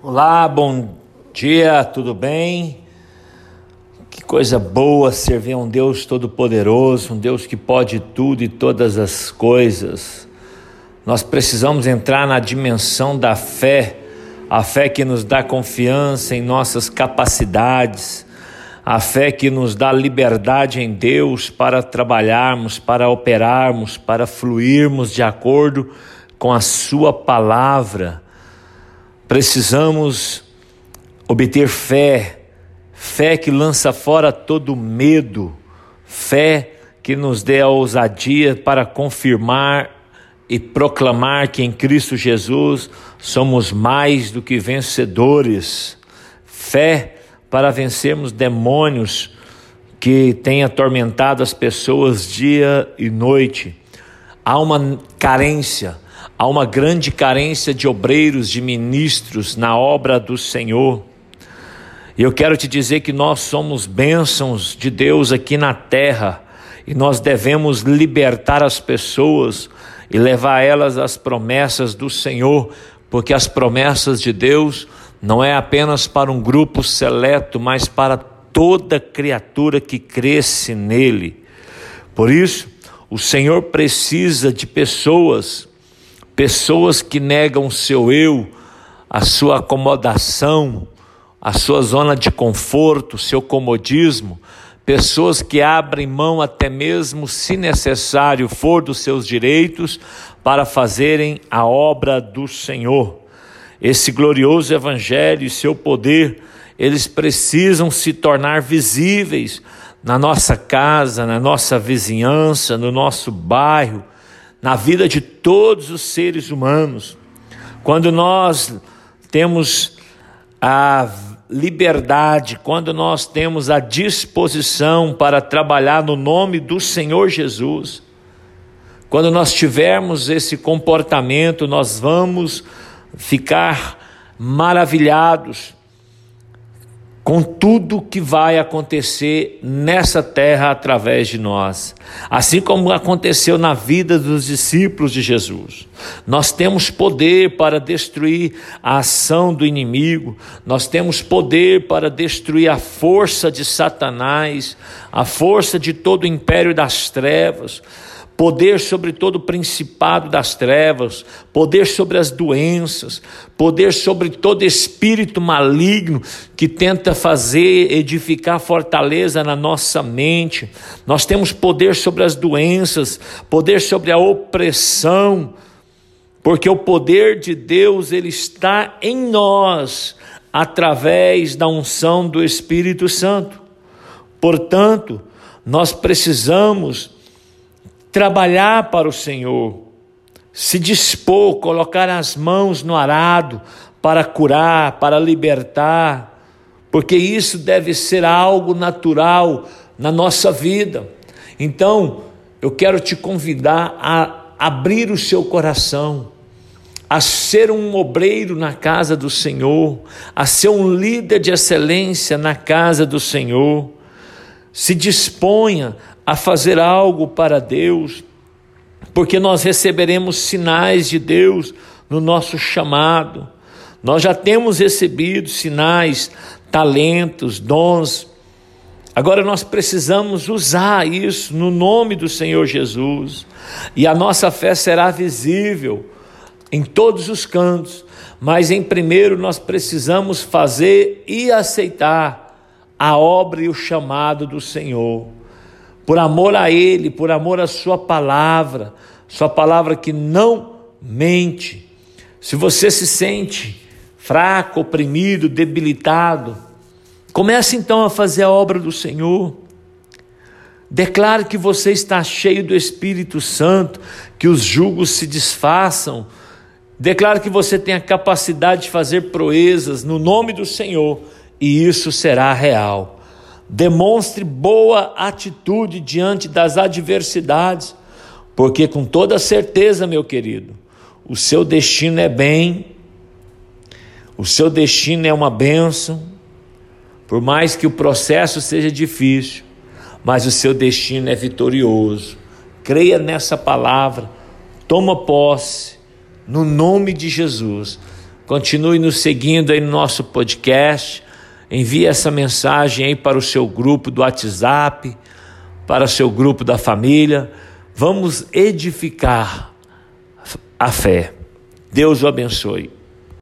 Olá, bom dia, tudo bem? Que coisa boa servir a um Deus todo-poderoso, um Deus que pode tudo e todas as coisas. Nós precisamos entrar na dimensão da fé, a fé que nos dá confiança em nossas capacidades, a fé que nos dá liberdade em Deus para trabalharmos, para operarmos, para fluirmos de acordo com a Sua palavra Precisamos obter fé, fé que lança fora todo medo, fé que nos dê a ousadia para confirmar e proclamar que em Cristo Jesus somos mais do que vencedores, fé para vencermos demônios que têm atormentado as pessoas dia e noite. Há uma carência Há uma grande carência de obreiros, de ministros na obra do Senhor. E eu quero te dizer que nós somos bênçãos de Deus aqui na terra e nós devemos libertar as pessoas e levar elas às promessas do Senhor, porque as promessas de Deus não é apenas para um grupo seleto, mas para toda criatura que cresce nele. Por isso, o Senhor precisa de pessoas Pessoas que negam seu eu, a sua acomodação, a sua zona de conforto, seu comodismo, pessoas que abrem mão até mesmo, se necessário for, dos seus direitos para fazerem a obra do Senhor. Esse glorioso Evangelho e seu poder, eles precisam se tornar visíveis na nossa casa, na nossa vizinhança, no nosso bairro na vida de todos os seres humanos. Quando nós temos a liberdade, quando nós temos a disposição para trabalhar no nome do Senhor Jesus, quando nós tivermos esse comportamento, nós vamos ficar maravilhados com tudo que vai acontecer nessa terra através de nós, assim como aconteceu na vida dos discípulos de Jesus. Nós temos poder para destruir a ação do inimigo, nós temos poder para destruir a força de Satanás, a força de todo o império das trevas poder sobre todo o principado das trevas, poder sobre as doenças, poder sobre todo espírito maligno que tenta fazer edificar fortaleza na nossa mente. Nós temos poder sobre as doenças, poder sobre a opressão, porque o poder de Deus ele está em nós através da unção do Espírito Santo. Portanto, nós precisamos trabalhar para o Senhor, se dispor, colocar as mãos no arado para curar, para libertar, porque isso deve ser algo natural na nossa vida. Então, eu quero te convidar a abrir o seu coração, a ser um obreiro na casa do Senhor, a ser um líder de excelência na casa do Senhor. Se disponha a fazer algo para Deus, porque nós receberemos sinais de Deus no nosso chamado. Nós já temos recebido sinais, talentos, dons. Agora nós precisamos usar isso no nome do Senhor Jesus. E a nossa fé será visível em todos os cantos, mas em primeiro nós precisamos fazer e aceitar a obra e o chamado do Senhor por amor a Ele, por amor à Sua palavra, Sua palavra que não mente. Se você se sente fraco, oprimido, debilitado, comece então a fazer a obra do Senhor. Declare que você está cheio do Espírito Santo, que os julgos se desfaçam. Declare que você tem a capacidade de fazer proezas no nome do Senhor, e isso será real. Demonstre boa atitude diante das adversidades, porque com toda certeza, meu querido, o seu destino é bem, o seu destino é uma bênção, por mais que o processo seja difícil, mas o seu destino é vitorioso. Creia nessa palavra, toma posse, no nome de Jesus. Continue nos seguindo aí no nosso podcast. Envie essa mensagem aí para o seu grupo do WhatsApp, para o seu grupo da família. Vamos edificar a fé. Deus o abençoe.